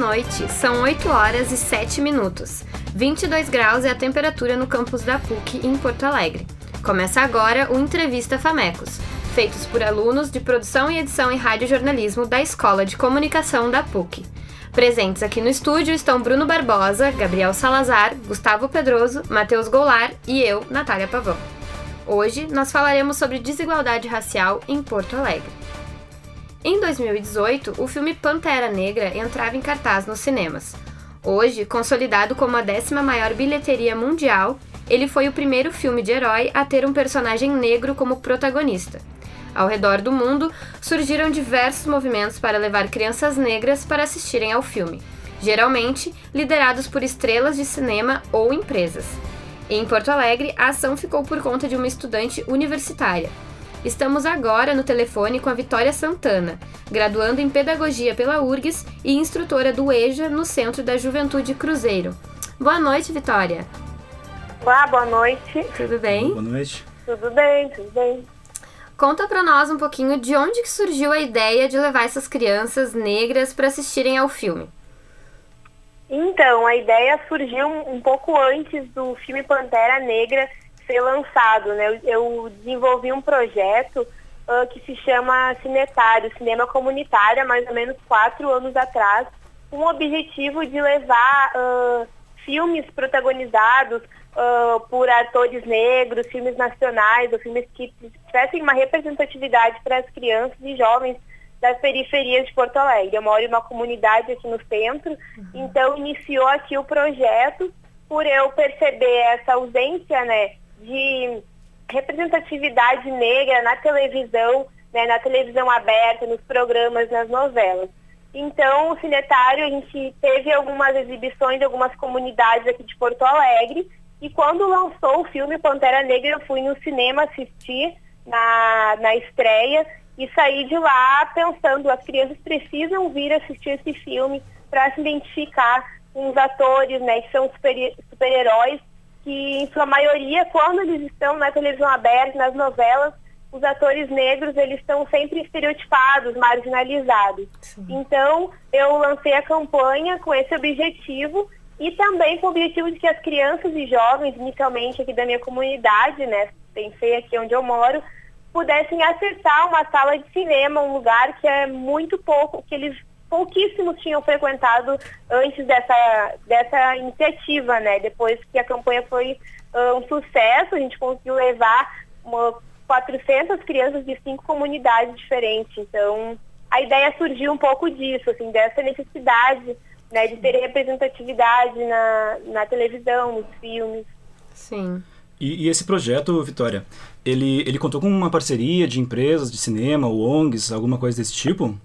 noite, são 8 horas e 7 minutos. 22 graus é a temperatura no campus da PUC em Porto Alegre. Começa agora o Entrevista Famecos, feitos por alunos de produção e edição em radiojornalismo da Escola de Comunicação da PUC. Presentes aqui no estúdio estão Bruno Barbosa, Gabriel Salazar, Gustavo Pedroso, Matheus Goulart e eu, Natália Pavão. Hoje nós falaremos sobre desigualdade racial em Porto Alegre. Em 2018, o filme Pantera Negra entrava em cartaz nos cinemas. Hoje, consolidado como a décima maior bilheteria mundial, ele foi o primeiro filme de herói a ter um personagem negro como protagonista. Ao redor do mundo, surgiram diversos movimentos para levar crianças negras para assistirem ao filme, geralmente liderados por estrelas de cinema ou empresas. Em Porto Alegre, a ação ficou por conta de uma estudante universitária, Estamos agora no telefone com a Vitória Santana, graduando em Pedagogia pela URGS e instrutora do EJA no Centro da Juventude Cruzeiro. Boa noite, Vitória. Olá, boa noite. Tudo bem? Boa noite. Tudo bem, tudo bem. Conta para nós um pouquinho de onde que surgiu a ideia de levar essas crianças negras para assistirem ao filme. Então, a ideia surgiu um pouco antes do filme Pantera Negra ser lançado. Né? Eu, eu desenvolvi um projeto uh, que se chama Cinetário, Cinema Comunitário, há mais ou menos quatro anos atrás, com o objetivo de levar uh, filmes protagonizados uh, por atores negros, filmes nacionais, ou filmes que tivessem uma representatividade para as crianças e jovens das periferias de Porto Alegre. Eu moro em uma comunidade aqui no centro, uhum. então iniciou aqui o projeto por eu perceber essa ausência né, de representatividade negra na televisão, né, na televisão aberta, nos programas, nas novelas. Então, o Cinetário, a gente teve algumas exibições de algumas comunidades aqui de Porto Alegre, e quando lançou o filme Pantera Negra, eu fui no cinema assistir na, na estreia e saí de lá pensando, as crianças precisam vir assistir esse filme para se identificar com os atores, né, que são super-heróis que em sua maioria, quando eles estão na televisão aberta, nas novelas, os atores negros eles estão sempre estereotipados, marginalizados. Sim. Então, eu lancei a campanha com esse objetivo e também com o objetivo de que as crianças e jovens, inicialmente aqui da minha comunidade, né, pensei aqui onde eu moro, pudessem acessar uma sala de cinema, um lugar que é muito pouco, que eles pouquíssimos tinham frequentado antes dessa, dessa iniciativa, né? Depois que a campanha foi uh, um sucesso, a gente conseguiu levar uma, 400 crianças de cinco comunidades diferentes. Então, a ideia surgiu um pouco disso, assim, dessa necessidade né, de ter representatividade na, na televisão, nos filmes. Sim. E, e, esse projeto, Vitória, ele, ele contou com uma parceria de empresas de cinema, ONGs, alguma coisa desse tipo?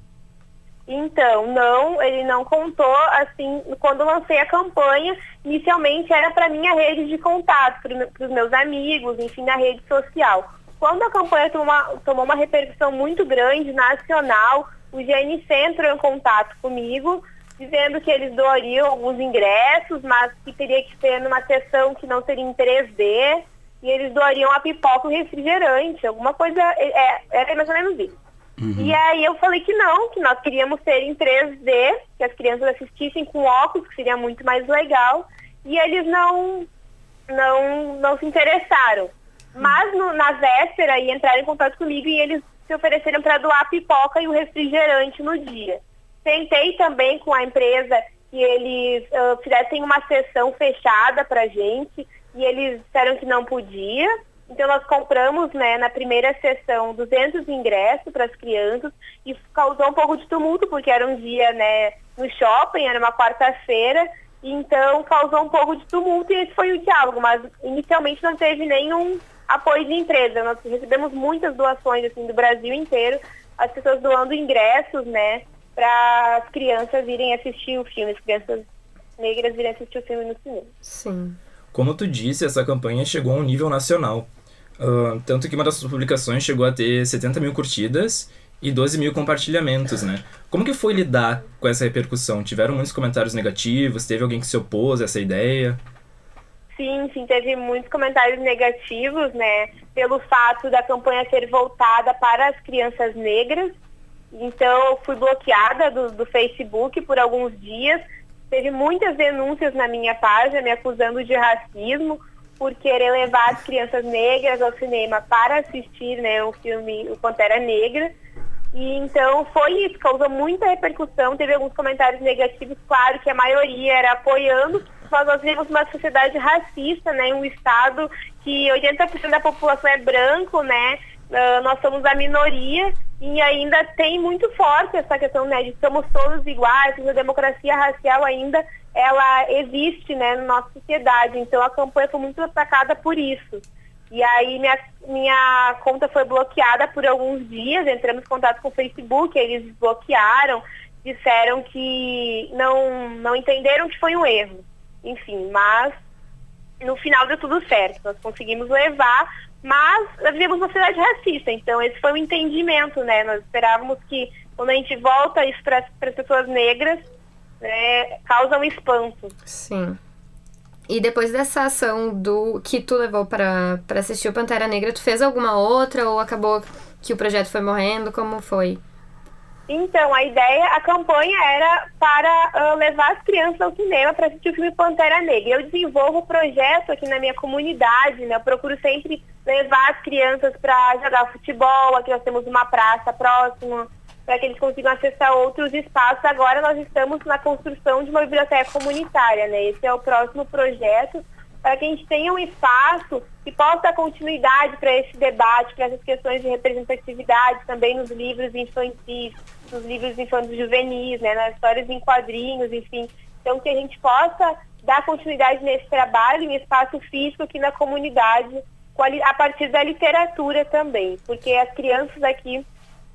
Então, não, ele não contou, assim, quando lancei a campanha, inicialmente era para minha rede de contato, para os meus amigos, enfim, na rede social. Quando a campanha tomou uma, tomou uma repercussão muito grande, nacional, o GNC entrou em contato comigo, dizendo que eles doariam alguns ingressos, mas que teria que ser numa sessão que não seria em 3D, e eles doariam a pipoca e refrigerante, alguma coisa, é, era mais ou menos isso. Uhum. E aí eu falei que não, que nós queríamos ser em 3D, que as crianças assistissem com óculos, que seria muito mais legal. E eles não, não, não se interessaram. Mas no, na véspera e entraram em contato comigo e eles se ofereceram para doar a pipoca e o refrigerante no dia. Tentei também com a empresa que eles uh, fizessem uma sessão fechada para gente e eles disseram que não podia. Então nós compramos né, na primeira sessão 200 ingressos para as crianças e causou um pouco de tumulto porque era um dia né, no shopping, era uma quarta-feira, então causou um pouco de tumulto e esse foi o diálogo, mas inicialmente não teve nenhum apoio de empresa. Nós recebemos muitas doações assim, do Brasil inteiro, as pessoas doando ingressos né, para as crianças irem assistir o filme, as crianças negras irem assistir o filme no cinema. Sim. Como tu disse, essa campanha chegou a um nível nacional. Uh, tanto que uma das publicações chegou a ter 70 mil curtidas e 12 mil compartilhamentos, né? Como que foi lidar com essa repercussão? Tiveram muitos comentários negativos? Teve alguém que se opôs a essa ideia? Sim, sim, teve muitos comentários negativos, né? Pelo fato da campanha ser voltada para as crianças negras. Então, eu fui bloqueada do, do Facebook por alguns dias. Teve muitas denúncias na minha página me acusando de racismo por querer levar as crianças negras ao cinema para assistir né, o filme O Pantera Negra. E então foi isso, causou muita repercussão, teve alguns comentários negativos, claro que a maioria era apoiando, mas nós vivemos uma sociedade racista, né, um estado que 80% da população é branco, né, uh, nós somos a minoria e ainda tem muito forte essa questão né, de somos todos iguais, a democracia racial ainda ela existe né, na nossa sociedade. Então a campanha foi muito atacada por isso. E aí minha, minha conta foi bloqueada por alguns dias, entramos em contato com o Facebook, eles bloquearam, disseram que não, não entenderam que foi um erro. Enfim, mas no final deu tudo certo. Nós conseguimos levar, mas vivemos uma sociedade racista, então esse foi o entendimento, né? Nós esperávamos que quando a gente volta isso para as pessoas negras, né, causa um espanto. Sim. E depois dessa ação do que tu levou para assistir o Pantera Negra, tu fez alguma outra ou acabou que o projeto foi morrendo? Como foi? Então, a ideia, a campanha era para uh, levar as crianças ao cinema para assistir o filme Pantera Negra. Eu desenvolvo o projeto aqui na minha comunidade, né? Eu procuro sempre levar as crianças para jogar futebol. Aqui nós temos uma praça próxima, para que eles consigam acessar outros espaços. Agora nós estamos na construção de uma biblioteca comunitária, né? Esse é o próximo projeto para que a gente tenha um espaço que possa dar continuidade para esse debate, para essas questões de representatividade também nos livros infantis, nos livros infantis juvenis, né, nas histórias em quadrinhos, enfim. Então que a gente possa dar continuidade nesse trabalho em espaço físico aqui na comunidade, a partir da literatura também, porque as crianças aqui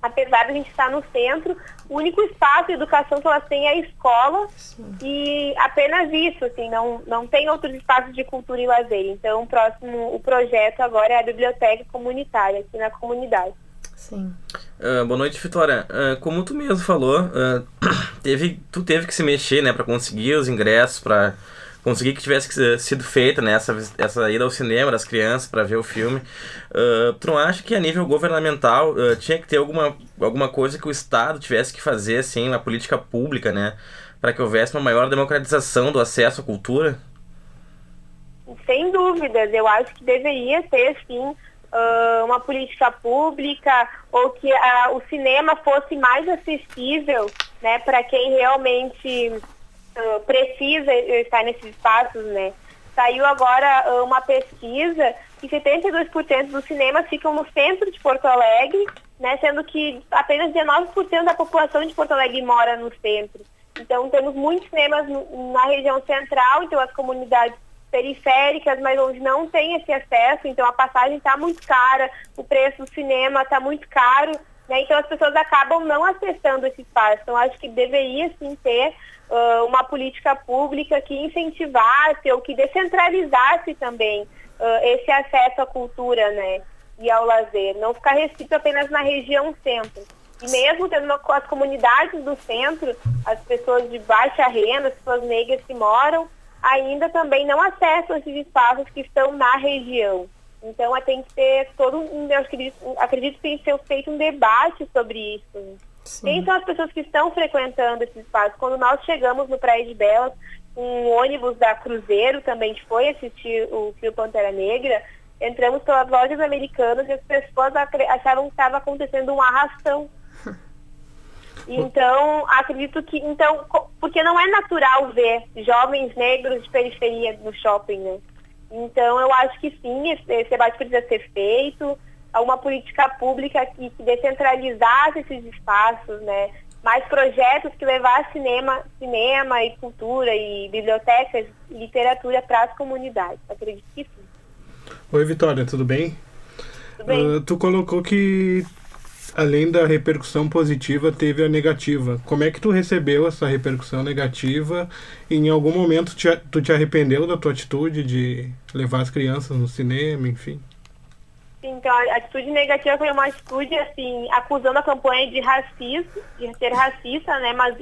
apesar de a gente estar no centro, o único espaço de educação que elas têm é a escola Sim. e apenas isso, assim, não, não tem outros espaços de cultura e lazer. Então, o próximo, o projeto agora é a biblioteca comunitária aqui na comunidade. Sim. Uh, boa noite, Vitória. Uh, como tu mesmo falou, uh, teve, tu teve que se mexer, né, para conseguir os ingressos, para consegui que tivesse sido feita né, essa, essa ida ao cinema das crianças para ver o filme. Uh, tu não acha que a nível governamental uh, tinha que ter alguma, alguma coisa que o Estado tivesse que fazer, assim, uma política pública, né? Para que houvesse uma maior democratização do acesso à cultura? Sem dúvidas, eu acho que deveria ter, sim, uh, uma política pública ou que o cinema fosse mais acessível né, para quem realmente uh, precisa estar nesses espaços, né? Saiu agora uh, uma pesquisa que 72% dos cinemas ficam no centro de Porto Alegre, né? Sendo que apenas 19% da população de Porto Alegre mora no centro. Então temos muitos cinemas na região central, então as comunidades periféricas, mas onde não tem esse acesso, então a passagem está muito cara, o preço do cinema está muito caro, né? Então as pessoas acabam não acessando esse espaço. Então acho que deveria sim ter uh, uma política pública que incentivasse ou que descentralizasse também uh, esse acesso à cultura né, e ao lazer, não ficar restrito apenas na região centro. E mesmo tendo as comunidades do centro, as pessoas de baixa renda, as pessoas negras que moram, ainda também não acessam esses espaços que estão na região. Então, tem que ter todo eu acredito, acredito que tem que ser feito um debate sobre isso. Sim. Quem são as pessoas que estão frequentando esse espaço? Quando nós chegamos no Praia de Belas, um ônibus da Cruzeiro também foi assistir o Fio Pantera Negra, entramos pelas lojas americanas e as pessoas achavam que estava acontecendo um arrastão. Então, acredito que. Então, porque não é natural ver jovens negros de periferia no shopping, né? Então, eu acho que sim, esse debate precisa ser feito a uma política pública que, que descentralizasse esses espaços, né? mais projetos que levassem cinema, cinema e cultura e bibliotecas e literatura para as comunidades. Acredito que sim. Oi, Vitória, tudo bem? Tudo bem. Uh, tu colocou que além da repercussão positiva, teve a negativa. Como é que tu recebeu essa repercussão negativa? E em algum momento te, tu te arrependeu da tua atitude de levar as crianças no cinema, enfim? Então, a atitude negativa foi uma atitude, assim, acusando a campanha de racismo, de ser racista, né? Mas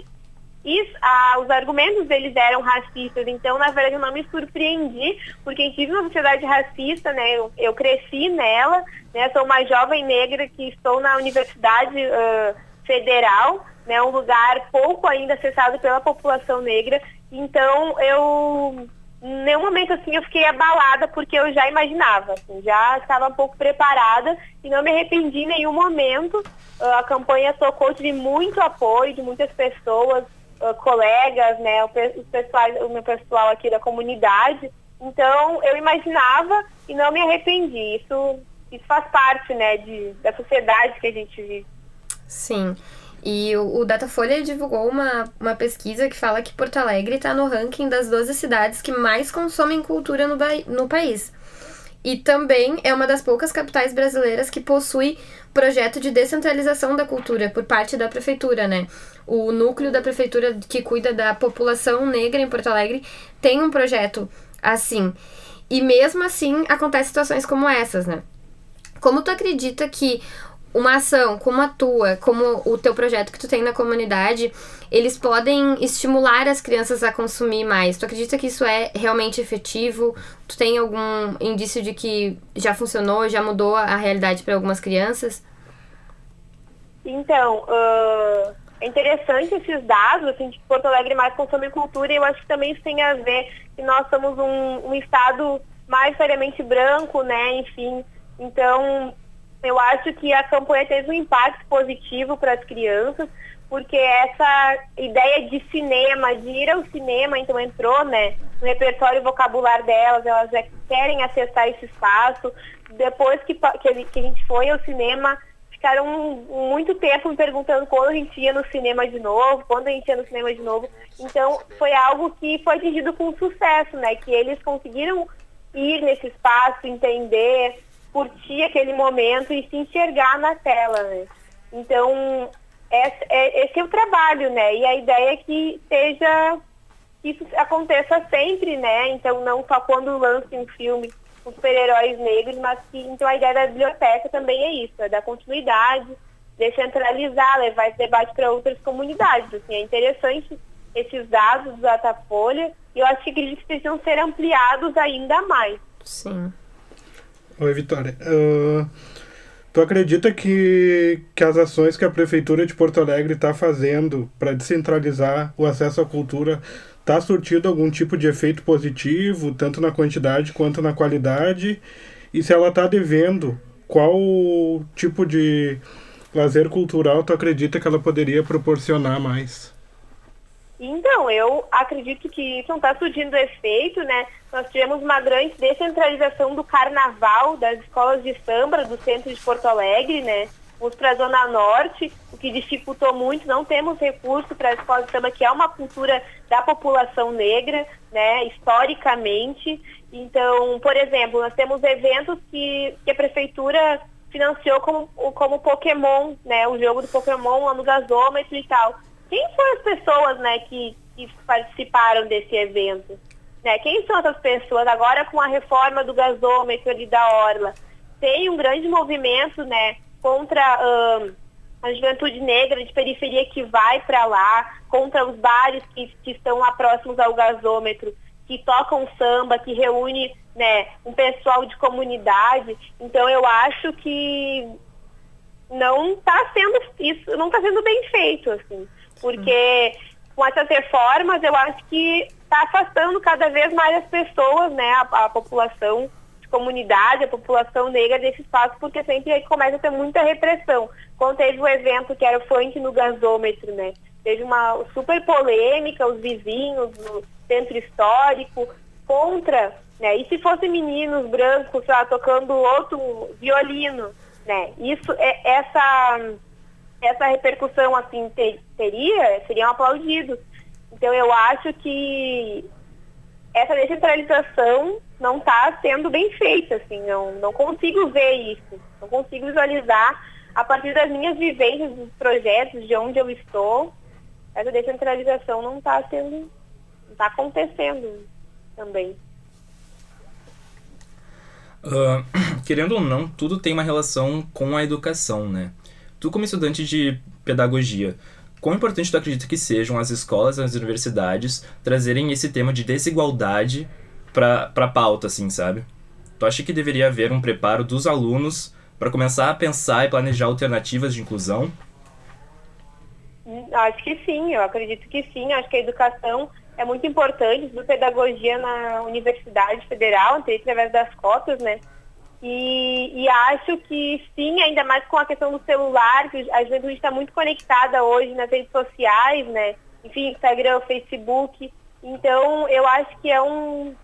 isso, ah, os argumentos deles eram racistas. Então, na verdade, eu não me surpreendi, porque vive uma sociedade racista, né? Eu, eu cresci nela, né? Sou uma jovem negra que estou na Universidade uh, federal, né, um lugar pouco ainda acessado pela população negra. Então, eu, em nenhum momento assim, eu fiquei abalada porque eu já imaginava, assim, já estava um pouco preparada e não me arrependi em nenhum momento. Uh, a campanha tocou, tive muito apoio de muitas pessoas, uh, colegas, né, o, pessoal, o meu pessoal aqui da comunidade. Então, eu imaginava e não me arrependi. Isso, isso faz parte, né, de, da sociedade que a gente vive. Sim. E o, Datafolha divulgou uma, uma pesquisa que fala que Porto Alegre está no ranking das 12 cidades que mais consomem cultura no, no país. E também é uma das poucas capitais brasileiras que possui projeto de descentralização da cultura por parte da prefeitura, né? O núcleo da prefeitura que cuida da população negra em Porto Alegre tem um projeto assim. E mesmo assim acontecem situações como essas, né? Como tu acredita que uma ação como a tua, como o teu projeto que tu tem na comunidade, eles podem estimular as crianças a consumir mais. Tu acredita que isso é realmente efetivo? Tu tem algum indício de que já funcionou, já mudou a realidade para algumas crianças? Então, uh, é interessante esses dados, assim, de Porto Alegre mais consome cultura, e eu acho que também isso tem a ver que nós somos um, um estado mais seriamente branco, né, enfim. Então, eu acho que a campanha teve um impacto positivo para as crianças, porque essa ideia de cinema, de ir ao cinema, então entrou né, no repertório vocabular delas, elas querem acessar esse espaço. Depois que, que, a gente foi ao cinema, ficaram muito tempo me perguntando quando a gente ia no cinema de novo, quando a gente ia no cinema de novo. Então, foi algo que foi atingido com sucesso, né? Que eles conseguiram ir nesse espaço, entender, curtir aquele momento e se enxergar na tela, né? Então, esse é, esse é o trabalho, né? E a ideia é que seja que isso aconteça sempre, né? Então, não só quando lança um filme com super-heróis negros, mas que então a ideia da biblioteca também é isso, é dar continuidade, descentralizar, levar esse debate para outras comunidades. Assim, é interessante esses dados do Datafolha e eu acho que eles precisam ser ampliados ainda mais. Sim. Oi, Vitória. Uh, tu acredita que, que as ações que a Prefeitura de Porto Alegre está fazendo para descentralizar o acesso à cultura está surtindo algum tipo de efeito positivo, tanto na quantidade quanto na qualidade? E se ela está devendo, qual tipo de lazer cultural tu acredita que ela poderia proporcionar mais? Então, eu acredito que isso não está surgindo efeito, né? Nós tivemos uma grande descentralização do carnaval das escolas de samba do centro de Porto Alegre, né? Fomos para a Zona Norte, o que dificultou muito, não temos recurso para a escola de samba, que é uma cultura da população negra, né, historicamente. Então, por exemplo, nós temos eventos que, que a prefeitura financiou como, como Pokémon, né, o jogo do Pokémon lá no gasômetro e tal quem foram as pessoas né, que, que participaram desse evento? Né? Quem são essas pessoas? Agora com a reforma do gasômetro ali da Orla, tem um grande movimento né, contra a juventude negra de periferia que vai para lá, contra os bares que, que estão lá próximos ao gasômetro, que tocam samba, que reúne né, um pessoal de comunidade. Então eu acho que não está sendo isso, não está sendo bem feito, assim porque com essas reformas eu acho que está afastando cada vez mais as pessoas, né, a, a, população de comunidade, a população negra desse espaço, porque sempre aí começa a ter muita repressão. Quando teve o um evento que era o funk no gasômetro, né, teve uma super polêmica, os vizinhos do centro histórico contra, né, e se fossem meninos brancos lá tocando outro violino, né, isso é essa essa repercussão assim teria, seriam aplaudidos. Então eu acho que essa descentralização não está sendo bem feita, assim, não, não consigo ver isso, não consigo visualizar a partir das minhas vivências, dos projetos, de onde eu estou, essa descentralização não está sendo, não está acontecendo também. Uh, querendo ou não, tudo tem uma relação com a educação, né? Tu, como estudante de pedagogia, quão importante tu acredita que sejam as escolas as universidades trazerem esse tema de desigualdade para pra pauta, assim, sabe? Tu acha que deveria haver um preparo dos alunos para começar a pensar e planejar alternativas de inclusão? Acho que sim, eu acredito que sim. Acho que a educação é muito importante, do pedagogia na Universidade Federal, através das cotas, né? E, e, acho que sim, ainda mais com a questão do celular, que a juventude está muito conectada hoje nas redes sociais, né? Enfim, Instagram, Facebook. Então, eu acho que é, um,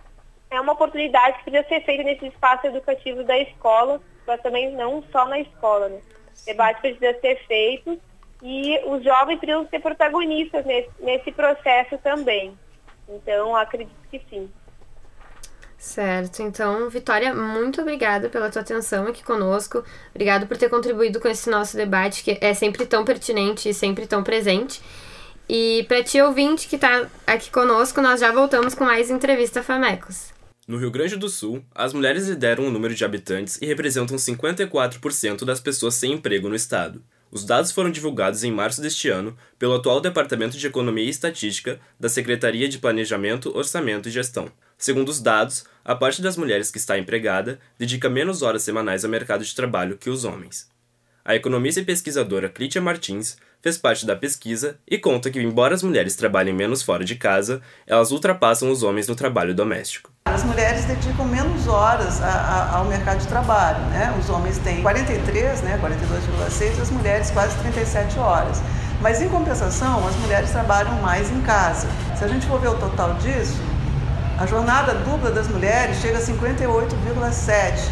é uma oportunidade que precisa ser feita nesse espaço educativo da escola, mas também não só na escola, né? O debate precisa ser feito e os jovens precisam ser protagonistas nesse, nesse processo também. Então, acredito que sim. Certo, então, Vitória, muito obrigada pela tua atenção aqui conosco. Obrigado por ter contribuído com esse nosso debate, que é sempre tão pertinente e sempre tão presente. E para ti, ouvinte que está aqui conosco, nós já voltamos com mais entrevista Famecos. No Rio Grande do Sul, as mulheres lideram o número de habitantes e representam 54% das pessoas sem emprego no estado. Os dados foram divulgados em março deste ano pelo atual Departamento de Economia e Estatística da Secretaria de Planejamento, Orçamento e Gestão. Segundo os dados, a parte das mulheres que está empregada dedica menos horas semanais ao mercado de trabalho que os homens. A economista e pesquisadora Crítia Martins fez parte da pesquisa e conta que, embora as mulheres trabalhem menos fora de casa, elas ultrapassam os homens no trabalho doméstico. As mulheres dedicam menos horas a, a, ao mercado de trabalho, né? Os homens têm 43, né, 42,6, as mulheres quase 37 horas. Mas em compensação, as mulheres trabalham mais em casa. Se a gente for ver o total disso, a jornada dupla das mulheres chega a 58,7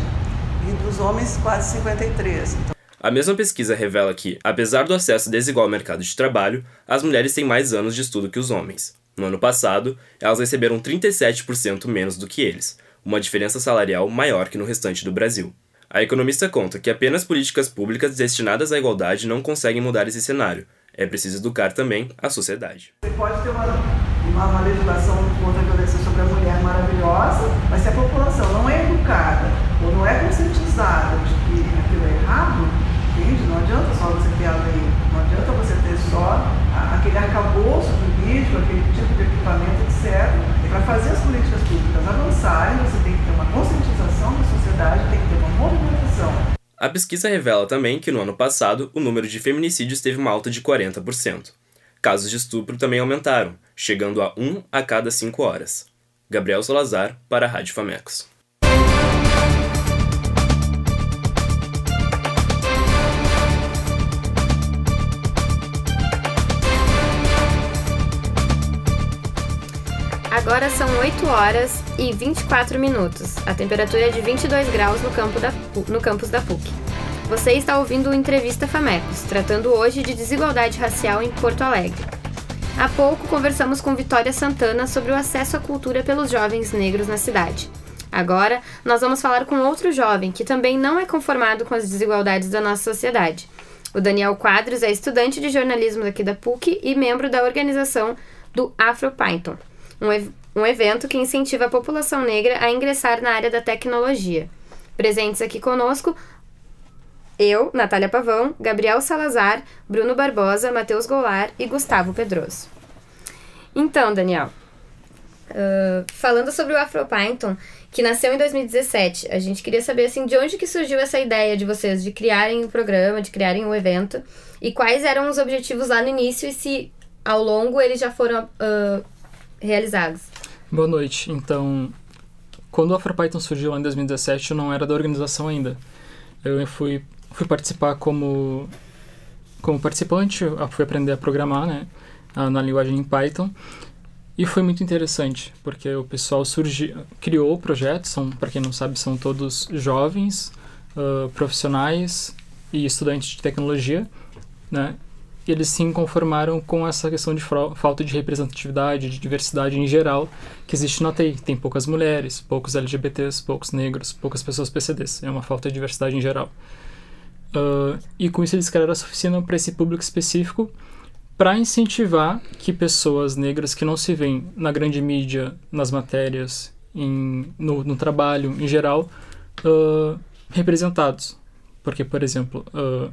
e dos homens quase 53. Então, a mesma pesquisa revela que, apesar do acesso desigual ao mercado de trabalho, as mulheres têm mais anos de estudo que os homens. No ano passado, elas receberam 37% menos do que eles, uma diferença salarial maior que no restante do Brasil. A economista conta que apenas políticas públicas destinadas à igualdade não conseguem mudar esse cenário. É preciso educar também a sociedade. Você pode ter uma, uma, legislação contra a mas se a população não é educada ou não é conscientizada de que aquilo é errado, entende? Não adianta só você ter a lei, não adianta você ter só aquele arcabouço jurídico, aquele tipo de equipamento, etc. Para fazer as políticas públicas avançarem, você tem que ter uma conscientização da sociedade, tem que ter uma movimentação. A pesquisa revela também que no ano passado o número de feminicídios teve uma alta de 40%. Casos de estupro também aumentaram, chegando a 1 a cada 5 horas. Gabriel Salazar, para a Rádio Famecos. Agora são 8 horas e 24 minutos. A temperatura é de 22 graus no, campo da, no campus da PUC. Você está ouvindo o Entrevista Famecos, tratando hoje de desigualdade racial em Porto Alegre. Há pouco conversamos com Vitória Santana sobre o acesso à cultura pelos jovens negros na cidade. Agora, nós vamos falar com outro jovem que também não é conformado com as desigualdades da nossa sociedade. O Daniel Quadros é estudante de jornalismo daqui da PUC e membro da organização do Afro Python um, ev um evento que incentiva a população negra a ingressar na área da tecnologia. Presentes aqui conosco, eu, Natália Pavão, Gabriel Salazar, Bruno Barbosa, Matheus Goulart e Gustavo Pedroso. Então, Daniel, uh, falando sobre o AfroPython, que nasceu em 2017, a gente queria saber assim, de onde que surgiu essa ideia de vocês de criarem o programa, de criarem o evento, e quais eram os objetivos lá no início e se ao longo eles já foram uh, realizados. Boa noite. Então, quando o AfroPython surgiu lá em 2017, eu não era da organização ainda. Eu fui, fui participar como, como participante, fui aprender a programar, né, na linguagem em Python. E foi muito interessante, porque o pessoal surgiu, criou o projeto, são, para quem não sabe, são todos jovens, uh, profissionais e estudantes de tecnologia, né? eles se conformaram com essa questão de falta de representatividade, de diversidade em geral que existe na TI. Tem poucas mulheres, poucos LGBTs, poucos negros, poucas pessoas PCDs. É uma falta de diversidade em geral. Uh, e com isso eles criaram essa oficina para esse público específico para incentivar que pessoas negras que não se veem na grande mídia, nas matérias, em, no, no trabalho em geral, uh, representados. Porque, por exemplo, uh,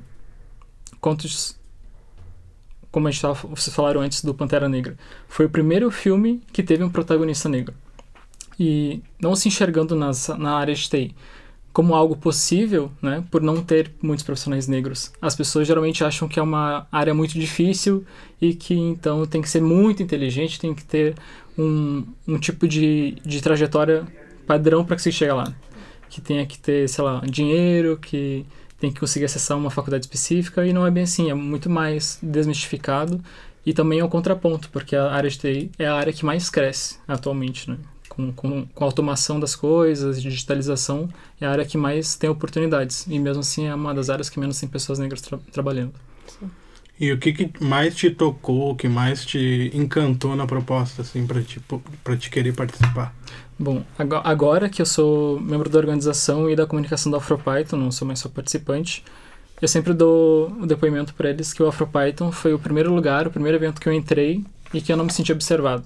como a gente tava, vocês falaram antes do Pantera Negra, foi o primeiro filme que teve um protagonista negro. E não se enxergando nas, na área de TI, como algo possível, né, por não ter muitos profissionais negros. As pessoas geralmente acham que é uma área muito difícil e que então tem que ser muito inteligente, tem que ter um, um tipo de, de trajetória padrão para que se chegue lá. Que tenha que ter, sei lá, dinheiro, que tem que conseguir acessar uma faculdade específica e não é bem assim, é muito mais desmistificado e também é um contraponto, porque a área de TI é a área que mais cresce atualmente, né? Com, com, com a automação das coisas, digitalização, é a área que mais tem oportunidades. E mesmo assim é uma das áreas que menos tem pessoas negras tra trabalhando. E o que, que, mais te tocou, o que mais te encantou na proposta, assim, para te, pra te querer participar? Bom, agora que eu sou membro da organização e da comunicação da AfroPython, não sou mais só participante, eu sempre dou o depoimento para eles que o AfroPython foi o primeiro lugar, o primeiro evento que eu entrei e que eu não me senti observado.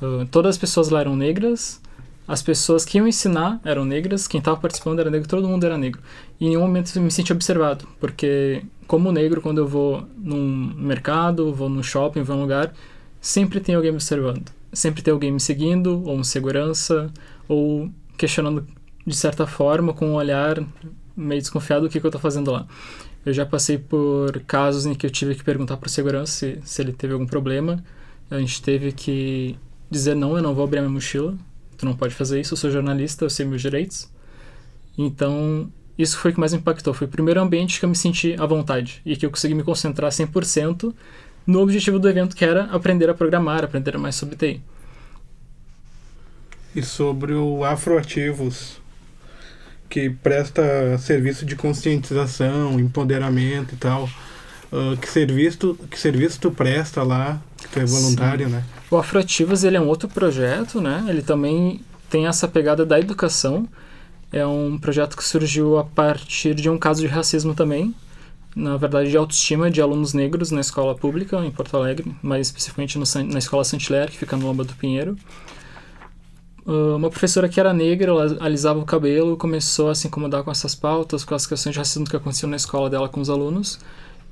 Uh, todas as pessoas lá eram negras, as pessoas que iam ensinar eram negras, quem estava participando era negro, todo mundo era negro. E em nenhum momento eu me senti observado, porque como negro, quando eu vou num mercado, vou num shopping, vou num lugar, sempre tem alguém me observando. Sempre tem alguém me seguindo, ou um segurança, ou questionando de certa forma, com um olhar meio desconfiado do que, que eu estou fazendo lá. Eu já passei por casos em que eu tive que perguntar para o segurança se, se ele teve algum problema. A gente teve que dizer não, eu não vou abrir a minha mochila. Tu não pode fazer isso, eu sou jornalista, eu sei meus direitos. Então, isso foi o que mais impactou. Foi o primeiro ambiente que eu me senti à vontade e que eu consegui me concentrar 100% no objetivo do evento, que era aprender a programar, aprender mais sobre TI. E sobre o Afroativos, que presta serviço de conscientização, empoderamento e tal. Uh, que serviço que serviço tu presta lá que tu é voluntário Sim. né? O Afroativas ele é um outro projeto né? Ele também tem essa pegada da educação. É um projeto que surgiu a partir de um caso de racismo também. Na verdade de autoestima de alunos negros na escola pública em Porto Alegre mais especificamente no, na escola Santilher que fica no Lomba do Pinheiro. Ah, uma professora que era negra, ela alisava o cabelo, começou a se incomodar com essas pautas, com as questões de racismo que aconteciam na escola dela com os alunos.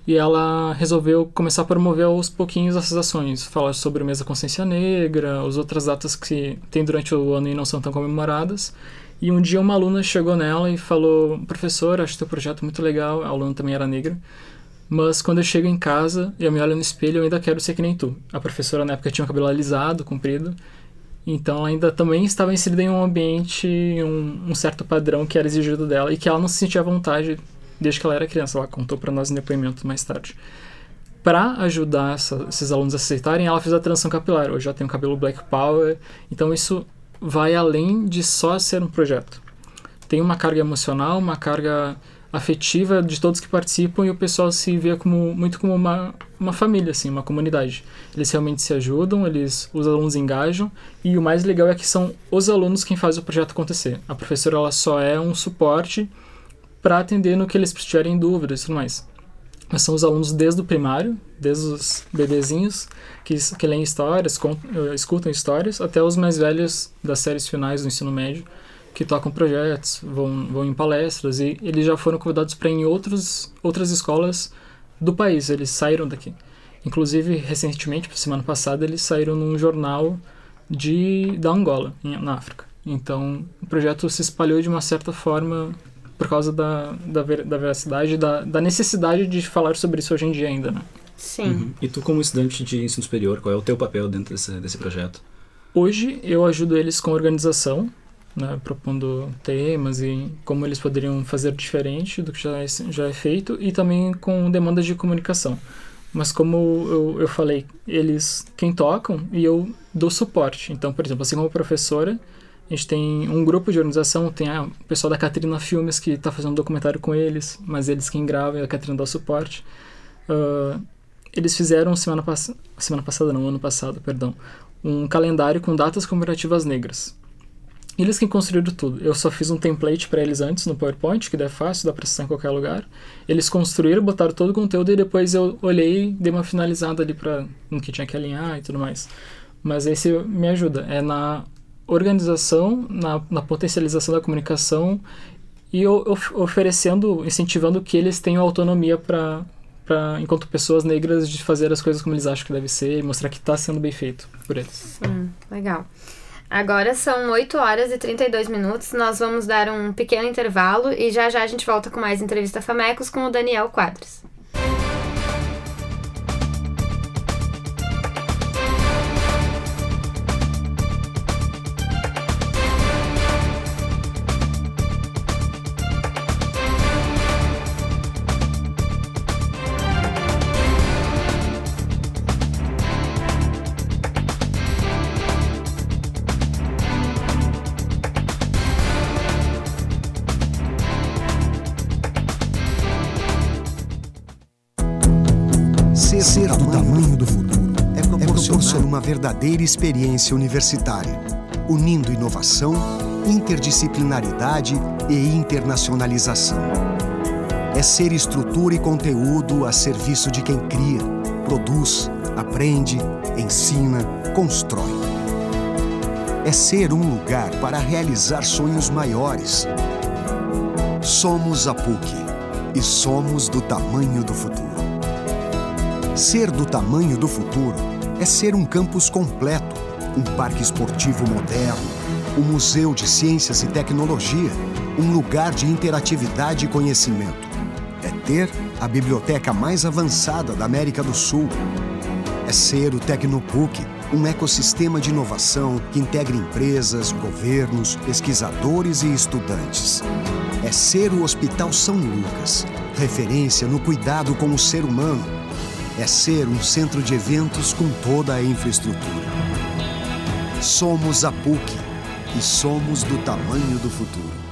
E ela resolveu começar a promover aos pouquinhos essas ações, falar sobre o mês da consciência negra, as outras datas que tem durante o ano e não são tão comemoradas. E um dia uma aluna chegou nela e falou: Professor, acho teu projeto muito legal. A aluna também era negra. Mas quando eu chego em casa eu me olho no espelho, eu ainda quero ser que nem tu. A professora na época tinha o cabelo alisado, comprido. Então ainda também estava inserida em um ambiente, um, um, certo padrão que era exigido dela e que ela não se sentia à vontade desde que ela era criança. Ela contou para nós em depoimento mais tarde. Para ajudar essa, esses alunos a aceitarem, ela fez a transição capilar. Hoje já tem o cabelo Black Power. Então isso vai além de só ser um projeto. Tem uma carga emocional, uma carga afetiva de todos que participam e o pessoal se vê como muito como uma, uma família assim uma comunidade eles realmente se ajudam eles os alunos engajam e o mais legal é que são os alunos quem faz o projeto acontecer a professora ela só é um suporte para atender no que eles tiverem dúvidas e tudo mais mas são os alunos desde o primário desde os bebezinhos que que leem histórias eh, escutam histórias até os mais velhos das séries finais do ensino médio que tocam projetos, vão, vão em palestras e eles já foram convidados para ir em outros, outras escolas do país, eles saíram daqui. Inclusive, recentemente, semana passada, eles saíram num jornal de, da Angola, na África. Então, o projeto se espalhou de uma certa forma por causa da, da, ver, da veracidade, da, da necessidade de falar sobre isso hoje em dia ainda, né? Sim. Uhum. E tu, como estudante de ensino superior, qual é o teu papel dentro desse, desse projeto? Hoje, eu ajudo eles com organização, né, propondo temas e como eles poderiam fazer diferente do que já é, já é feito e também com demandas de comunicação. Mas como eu, eu falei, eles quem tocam e eu dou suporte. Então, por exemplo, assim como professora, a gente tem um grupo de organização, tem o pessoal da Catrina Filmes que está fazendo um documentário com eles, mas eles quem gravam e a Catrina dá suporte. Uh, eles fizeram semana, pass semana passada, não, ano passado, perdão, um calendário com datas comemorativas negras. Eles que construíram tudo. Eu só fiz um template para eles antes no PowerPoint, que é fácil, dá para acessar em qualquer lugar. Eles construíram, botaram todo o conteúdo e depois eu olhei, dei uma finalizada ali para no que tinha que alinhar e tudo mais. Mas esse me ajuda, é na organização, na, na potencialização da comunicação e of, oferecendo, incentivando que eles tenham autonomia para enquanto pessoas negras de fazer as coisas como eles acham que deve ser e mostrar que está sendo bem feito por eles. Hum, legal. Agora são 8 horas e 32 minutos. Nós vamos dar um pequeno intervalo e já já a gente volta com mais entrevista Famecos com o Daniel Quadros. Verdadeira experiência universitária, unindo inovação, interdisciplinaridade e internacionalização. É ser estrutura e conteúdo a serviço de quem cria, produz, aprende, ensina, constrói. É ser um lugar para realizar sonhos maiores. Somos a PUC e somos do tamanho do futuro. Ser do tamanho do futuro ser um campus completo, um parque esportivo moderno, um museu de ciências e tecnologia, um lugar de interatividade e conhecimento. É ter a biblioteca mais avançada da América do Sul. É ser o Tecnopuc, um ecossistema de inovação que integra empresas, governos, pesquisadores e estudantes. É ser o Hospital São Lucas, referência no cuidado com o ser humano é ser um centro de eventos com toda a infraestrutura. Somos a PUC e somos do tamanho do futuro.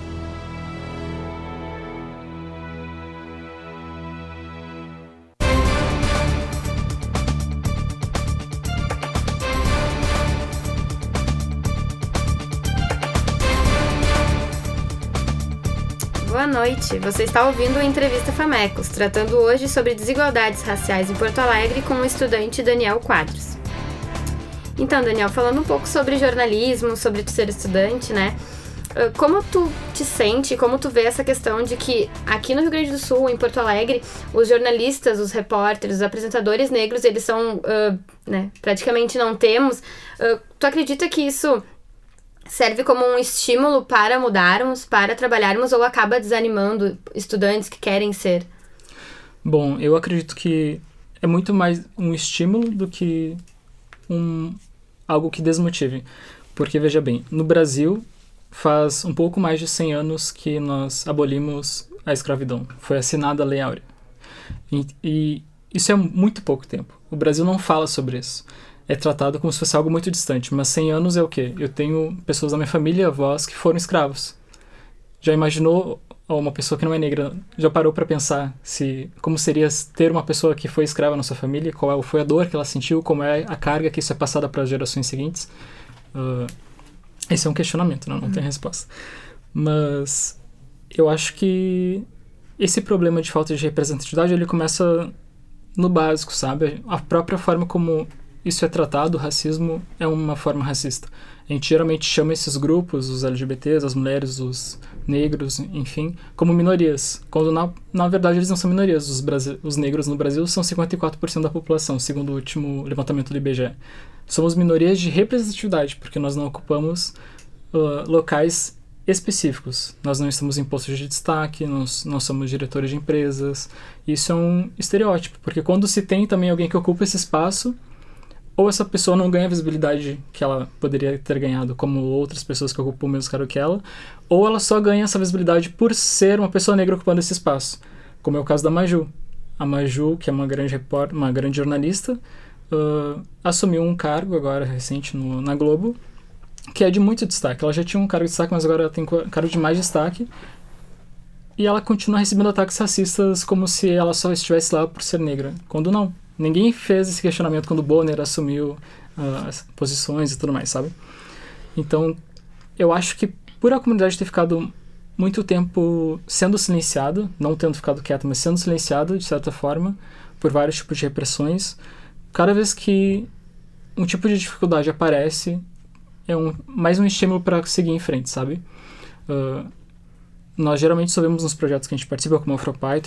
Boa noite. Você está ouvindo a entrevista Famecos, tratando hoje sobre desigualdades raciais em Porto Alegre com o estudante Daniel Quadros. Então, Daniel, falando um pouco sobre jornalismo, sobre tu ser estudante, né? Ah, Como tu te sente, como tu vê essa questão de que aqui no Rio Grande do Sul, em Porto Alegre, os jornalistas, os repórteres, os apresentadores negros, eles são, ah, né, praticamente não temos. Ah, tu acredita que isso serve como um estímulo para mudarmos, para trabalharmos ou acaba desanimando estudantes que querem ser? Bom, eu acredito que é muito mais um estímulo do que um algo que desmotive. Porque veja bem, no Brasil faz um pouco mais de 100 anos que nós abolimos a escravidão. Foi assinada a Lei Áurea. E, e isso é muito pouco tempo. O Brasil não fala sobre isso. É tratado como se fosse algo muito distante. Mas 100 anos é o quê? Eu tenho pessoas da minha família, avós, que foram escravos. Já imaginou ou uma pessoa que não é negra já parou para pensar se como seria ter uma pessoa que foi escrava na sua família qual foi a dor que ela sentiu como é a carga que isso é passada para as gerações seguintes uh, esse é um questionamento né? não tem resposta mas eu acho que esse problema de falta de representatividade ele começa no básico sabe a própria forma como isso é tratado o racismo é uma forma racista a gente geralmente chama esses grupos, os LGBTs, as mulheres, os negros, enfim, como minorias, quando na, na verdade eles não são minorias. Os, os negros no Brasil são 54% da população, segundo o último levantamento do IBGE. Somos minorias de representatividade, porque nós não ocupamos uh, locais específicos. Nós não estamos em postos de destaque, nós não somos diretores de empresas. Isso é um estereótipo, porque quando se tem também alguém que ocupa esse espaço, ou essa pessoa não ganha a visibilidade que ela poderia ter ganhado como outras pessoas que ocupam o mesmo cargo que ela, ou ela só ganha essa visibilidade por ser uma pessoa negra ocupando esse espaço, como é o caso da Maju. A Maju, que é uma grande repórter, uma grande jornalista, uh, assumiu um cargo agora recente no, na Globo, que é de muito destaque. Ela já tinha um cargo de destaque, mas agora ela tem cargo de mais destaque. E ela continua recebendo ataques racistas como se ela só estivesse lá por ser negra, quando não. Ninguém fez esse questionamento quando o Bonner assumiu uh, as posições e tudo mais, sabe? Então, eu acho que por a comunidade ter ficado muito tempo sendo silenciada, não tendo ficado quieta, mas sendo silenciada de certa forma por vários tipos de repressões, cada vez que um tipo de dificuldade aparece, é um, mais um estímulo para seguir em frente, sabe? Uh, nós geralmente só nos projetos que a gente participa, como o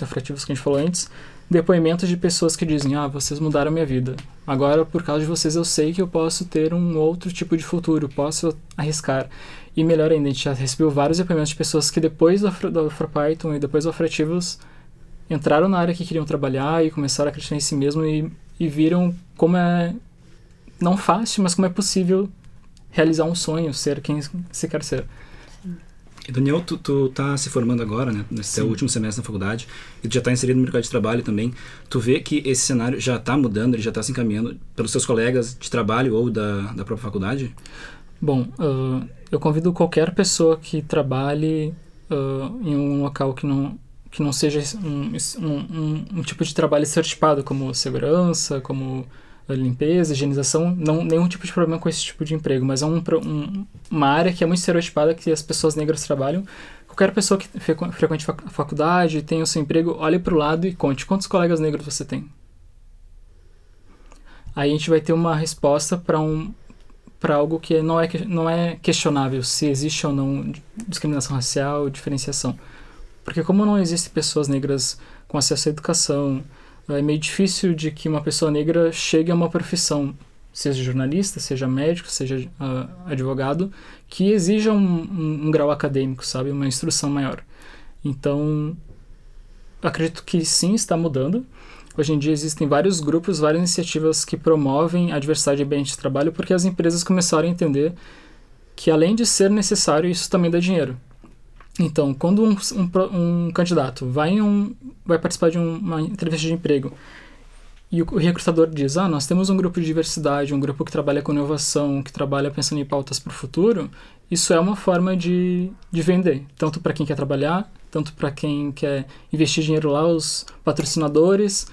Afrativos que a gente falou antes, depoimentos de pessoas que dizem: Ah, vocês mudaram minha vida. Agora, por causa de vocês, eu sei que eu posso ter um outro tipo de futuro, posso arriscar. E melhor ainda, a gente já recebeu vários depoimentos de pessoas que depois do, AfroPython e depois do Afroativos entraram na área que queriam trabalhar e começaram a acreditar em si mesmo e, e viram como é não fácil, mas como é possível realizar um sonho, ser quem se quer ser. E Daniel, tu, tu tá se formando agora, né? Nesse teu último semestre na faculdade, e tu já está inserido no mercado de trabalho também. Tu vê que esse cenário já está mudando, ele já está se encaminhando pelos seus colegas de trabalho ou da, da própria faculdade? Bom, uh, eu convido qualquer pessoa que trabalhe uh, em um local que não que não seja um, um, um, tipo de trabalho certificado como segurança, como limpeza, higienização, não nenhum tipo de problema com esse tipo de emprego, mas é um, um, uma área que é muito estereotipada que as pessoas negras trabalham. Qualquer pessoa que frequente a faculdade, tenha o seu emprego, olhe para o lado e conte quantos colegas negros você tem. Aí a gente vai ter uma resposta para um para algo que não é não é questionável se existe ou não discriminação racial, diferenciação. Porque como não existem pessoas negras com acesso à educação, é meio difícil de que uma pessoa negra chegue a uma profissão, seja jornalista, seja médico, seja uh, advogado, que exija um, um, um, grau acadêmico, sabe, uma instrução maior. Então, acredito que sim, está mudando. Hoje em dia existem vários grupos, várias iniciativas que promovem a diversidade de ambiente de trabalho, porque as empresas começaram a entender que além de ser necessário, isso também dá dinheiro. Então, quando um, um, um candidato vai, um, vai participar de uma entrevista de emprego e o, o recrutador diz: Ah, nós temos um grupo de diversidade, um grupo que trabalha com inovação, que trabalha pensando em pautas para o futuro, isso é uma forma de, de vender, tanto para quem quer trabalhar, tanto para quem quer investir dinheiro lá, os patrocinadores,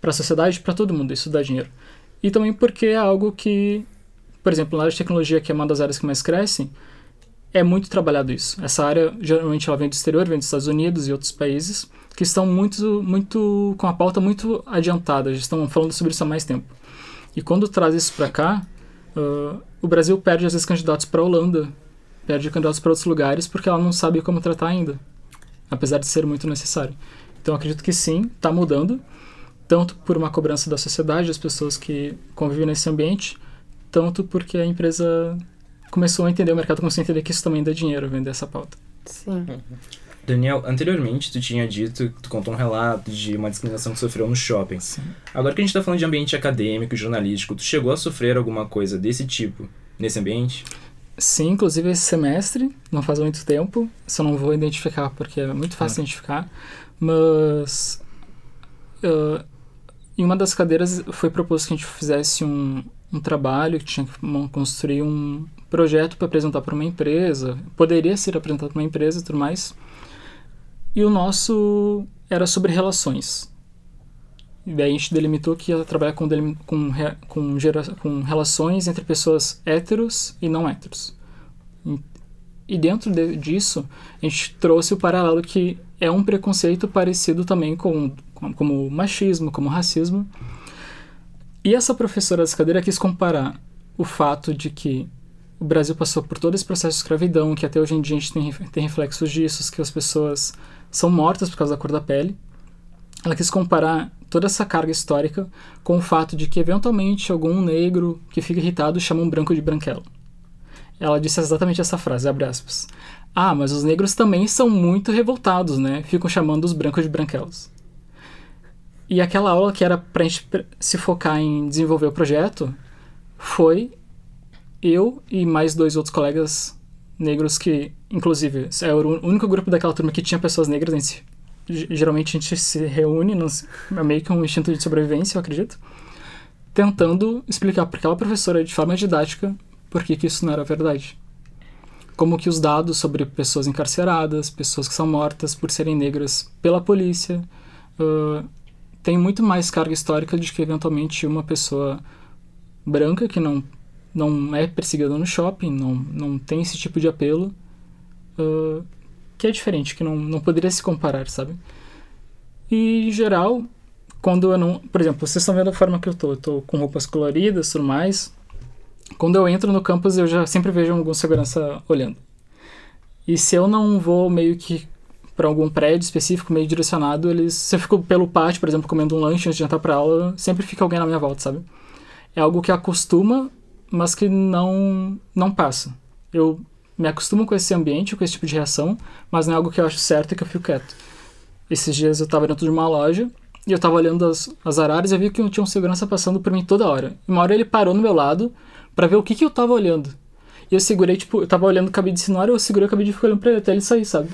para a sociedade, para todo mundo, isso dá dinheiro. E também porque é algo que, por exemplo, na área de tecnologia, que é uma das áreas que mais crescem, é muito trabalhado isso. Essa área geralmente ela vem do exterior, vem dos Estados Unidos e outros países que estão muito, muito com a pauta muito adiantada, já estão falando sobre isso há mais tempo. E quando traz isso para cá, uh, o Brasil perde às vezes candidatos para a Holanda, perde candidatos para outros lugares porque ela não sabe como tratar ainda, apesar de ser muito necessário. Então acredito que sim, está mudando, tanto por uma cobrança da sociedade, das pessoas que convivem nesse ambiente, tanto porque a empresa começou a entender, o mercado começou a entender que isso também dá dinheiro vender essa pauta. Sim. Daniel, anteriormente tu tinha dito, tu contou um relato de uma discriminação que sofreu no shopping. Sim. Agora que a gente tá falando de ambiente acadêmico e jornalístico, tu chegou a sofrer alguma coisa desse tipo nesse ambiente? Sim, inclusive esse semestre, não faz muito tempo, só não vou identificar porque é muito fácil ah. identificar, mas uh, em uma das cadeiras foi proposto que a gente fizesse um, um trabalho que tinha que construir um projeto para apresentar para uma empresa, poderia ser apresentado para uma empresa e tudo mais. E o nosso era sobre relações. E daí a gente delimitou que ia trabalhar com, com, com, com relações entre pessoas héteros e não héteros. E, e dentro de, disso, a gente trouxe o paralelo que é um preconceito parecido também com, com como machismo, como racismo, e essa professora dessa cadeira quis comparar o fato de que o Brasil passou por todo esse processo de escravidão, que até hoje em dia a gente tem, tem reflexos disso, que as pessoas são mortas por causa da cor da pele. Ela quis comparar toda essa carga histórica com o fato de que, eventualmente, algum negro que fica irritado chama um branco de branquelo. Ela disse exatamente essa frase, abre aspas. Ah, mas os negros também são muito revoltados, né? Ficam chamando os brancos de branquelos. E aquela aula que era pra gente se focar em desenvolver o projeto foi eu e mais dois outros colegas negros que, inclusive, é o único grupo daquela turma que tinha pessoas negras. A gente, geralmente a gente se reúne, nos, é meio que um instinto de sobrevivência, eu acredito, tentando explicar para aquela professora de forma didática por que, que isso não era verdade. Como que os dados sobre pessoas encarceradas, pessoas que são mortas por serem negras pela polícia, uh, tem muito mais carga histórica de que eventualmente uma pessoa branca que não não é perseguida no shopping, não, não tem esse tipo de apelo, uh, que é diferente, que não, não poderia se comparar, sabe? E, em geral, quando eu não... Por exemplo, vocês estão vendo a forma que eu tô, eu tô com roupas coloridas tudo mais. Quando eu entro no campus, eu já sempre vejo algum segurança olhando. E se eu não vou meio que para algum prédio específico meio direcionado, eles se eu fico pelo pátio, por exemplo, comendo um lanche antes de entrar para aula, sempre fica alguém na minha volta, sabe? É algo que acostuma, mas que não não passa. Eu me acostumo com esse ambiente, com esse tipo de reação, mas não é algo que eu acho certo e que eu fico quieto. Esses dias eu estava dentro de uma loja e eu estava olhando as, as araras e eu vi que tinha um segurança passando por mim toda hora. E uma hora ele parou no meu lado para ver o que, que eu estava olhando. E eu segurei, tipo, eu tava olhando o cabide de sinório, eu segurei o cabide e fiquei olhando pra ele até ele sair, sabe?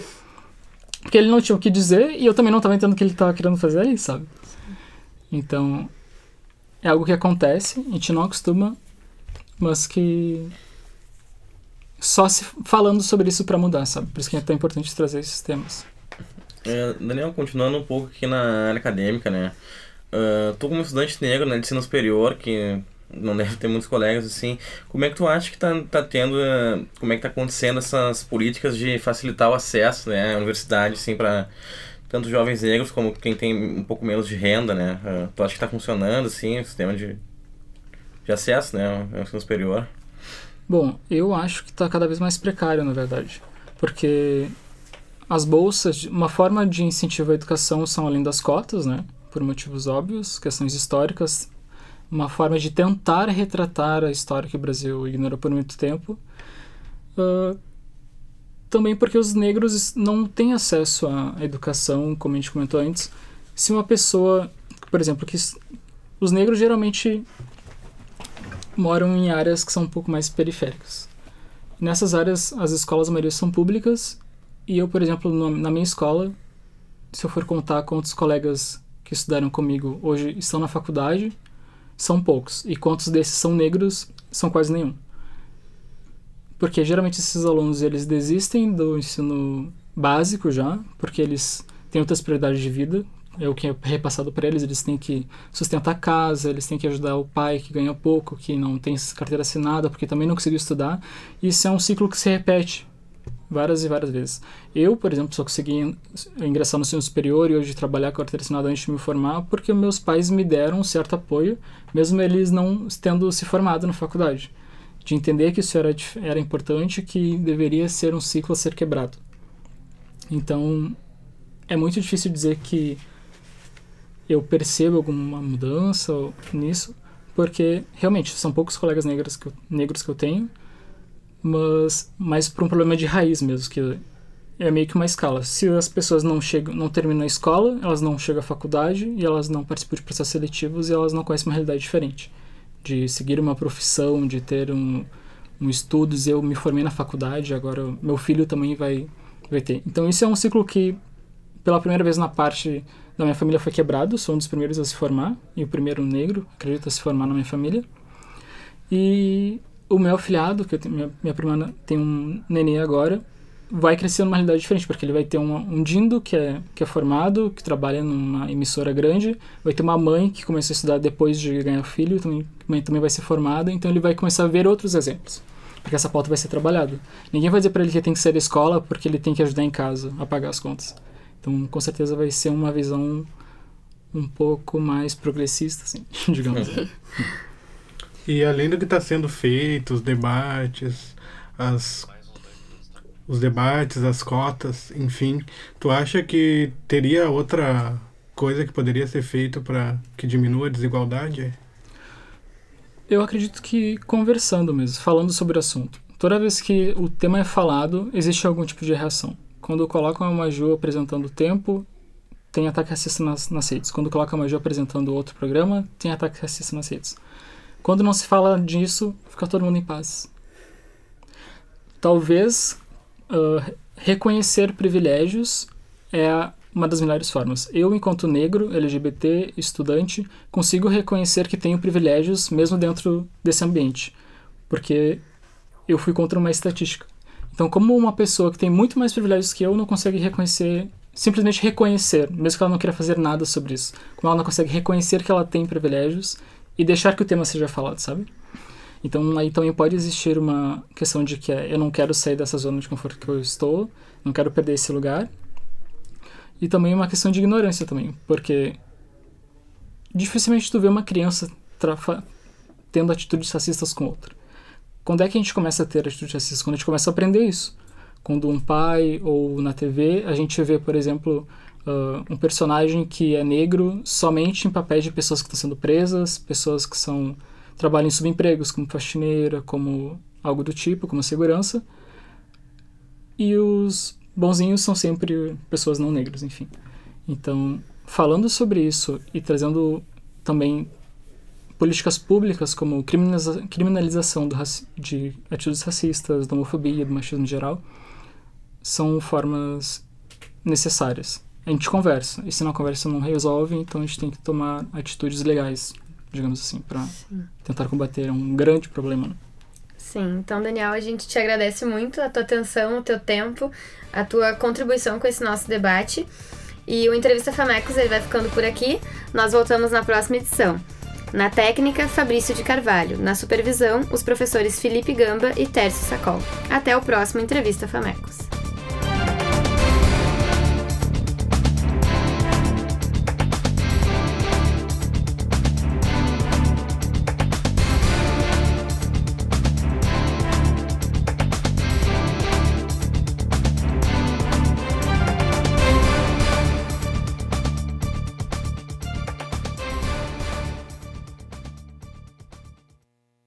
Porque ele não tinha o que dizer e eu também não tava entendendo o que ele tava querendo fazer aí, sabe? Então, é algo que acontece, a gente não acostuma, mas que só se falando sobre isso para mudar, sabe? Por isso que é tão importante trazer esses temas. É, Daniel, continuando um pouco aqui na área acadêmica, né? Uh, tô como estudante negro na ensino superior, que não deve ter muitos colegas assim. Como é que tu acha que tá, tá tendo, eh, como é que tá acontecendo essas políticas de facilitar o acesso, né, à universidade, assim, para tanto jovens negros como quem tem um pouco menos de renda, né? Uh, tu acha que tá funcionando, assim, o sistema de, de acesso, né, ao ensino superior? Bom, eu acho que está cada vez mais precário, na verdade, porque as bolsas, uma forma de incentivo à educação são além das cotas, né? Por motivos óbvios, questões históricas, uma forma de tentar retratar a história que o Brasil ignorou por muito tempo. Uh, também porque os negros não têm acesso à educação, como a gente comentou antes. Se uma pessoa, por exemplo, que os negros geralmente moram em áreas que são um pouco mais periféricas. Nessas áreas, as escolas, a maioria são públicas, e eu, por exemplo, na minha escola, se eu for contar quantos colegas que estudaram comigo hoje estão na faculdade, são poucos. E quantos desses são negros, são quase nenhum. Porque geralmente esses alunos eles desistem do ensino básico já, porque eles têm outras prioridades de vida. É o que é repassado para eles, eles têm que sustentar a casa, eles têm que ajudar o pai que ganha pouco, que não tem carteira assinada, porque também não conseguiu estudar. Isso é um ciclo que se repete várias e várias vezes. Eu, por exemplo, só consegui ingressar no ensino superior e hoje trabalhar com carteira assinada antes de me formar porque meus pais me deram um certo apoio, mesmo eles não tendo se formado na faculdade. De entender que isso era, era importante, que deveria ser um ciclo a ser quebrado. Então, é muito difícil dizer que eu percebo alguma mudança nisso, porque realmente são poucos colegas negros que eu, negros que eu tenho, mas mais por um problema de raiz mesmo, que é meio que uma escala. Se as pessoas não chegam, não terminam a escola, elas não chegam à faculdade e elas não participam de processos seletivos e elas não conhecem uma realidade diferente. De seguir uma profissão, de ter um, um estudos. Eu me formei na faculdade, agora meu filho também vai, vai ter. Então isso é um ciclo que, pela primeira vez na parte da minha família, foi quebrado. Sou um dos primeiros a se formar, e o primeiro negro, acredito, a se formar na minha família. E o meu afilhado, que tenho, minha, minha prima tem um neném agora, vai crescer numa realidade diferente, porque ele vai ter um, um dindo que é, que é formado, que trabalha numa emissora grande, vai ter uma mãe que começou a estudar depois de ganhar filho, também, também vai ser formada, então ele vai começar a ver outros exemplos, porque essa pauta vai ser trabalhada. Ninguém vai dizer para ele que tem que sair da escola porque ele tem que ajudar em casa a pagar as contas. Então, com certeza vai ser uma visão um pouco mais progressista, assim, digamos. E além do que está sendo feito, os debates, as, os debates, as cotas, enfim, tu acha que teria outra coisa que poderia ser feito para que diminua a desigualdade? Eu acredito que conversando mesmo, falando sobre o assunto. Toda vez que o tema é falado, existe algum tipo de reação. Quando colocam a Maju apresentando o tempo, tem ataque racista nas, nas redes. Quando colocam a Maju apresentando outro programa, tem ataque racista nas redes. Quando não se fala disso, fica todo mundo em paz. Talvez uh, reconhecer privilégios é uma das melhores formas. Eu, enquanto negro, LGBT, estudante, consigo reconhecer que tenho privilégios mesmo dentro desse ambiente, porque eu fui contra uma estatística. Então, como uma pessoa que tem muito mais privilégios que eu não consegue reconhecer, simplesmente reconhecer, mesmo que ela não queira fazer nada sobre isso, como ela não consegue reconhecer que ela tem privilégios, e deixar que o tema seja falado, sabe? Então aí também pode existir uma questão de que é, eu não quero sair dessa zona de conforto que eu estou, não quero perder esse lugar. E também uma questão de ignorância também, porque dificilmente tu vê uma criança tendo atitudes racistas com outra. Quando é que a gente começa a ter atitudes racistas? Quando a gente começa a aprender isso. quando um pai ou na TV a gente vê, por exemplo, uh, um personagem que é negro somente em papéis de pessoas que estão sendo presas, pessoas que são trabalham em subempregos, como faxineira, como algo do tipo, como segurança. E os bonzinhos são sempre pessoas não negras, enfim. Então, falando sobre isso e trazendo também políticas públicas como criminaliza criminalização de atitudes racistas, da homofobia, do machismo em geral, são formas necessárias. A gente conversa, e se não conversa não resolve, então a gente tem que tomar atitudes legais, digamos assim, para tentar combater um grande problema. Né? Sim, então Daniel, a gente te agradece muito a tua atenção, o teu tempo, a tua contribuição com esse nosso debate. E o Entrevista Famecos ele vai ficando por aqui. Nós voltamos na próxima edição. Na técnica, Fabrício de Carvalho. Na supervisão, os professores Felipe Gamba e Tércio Sacol. Até o próximo Entrevista Famecos.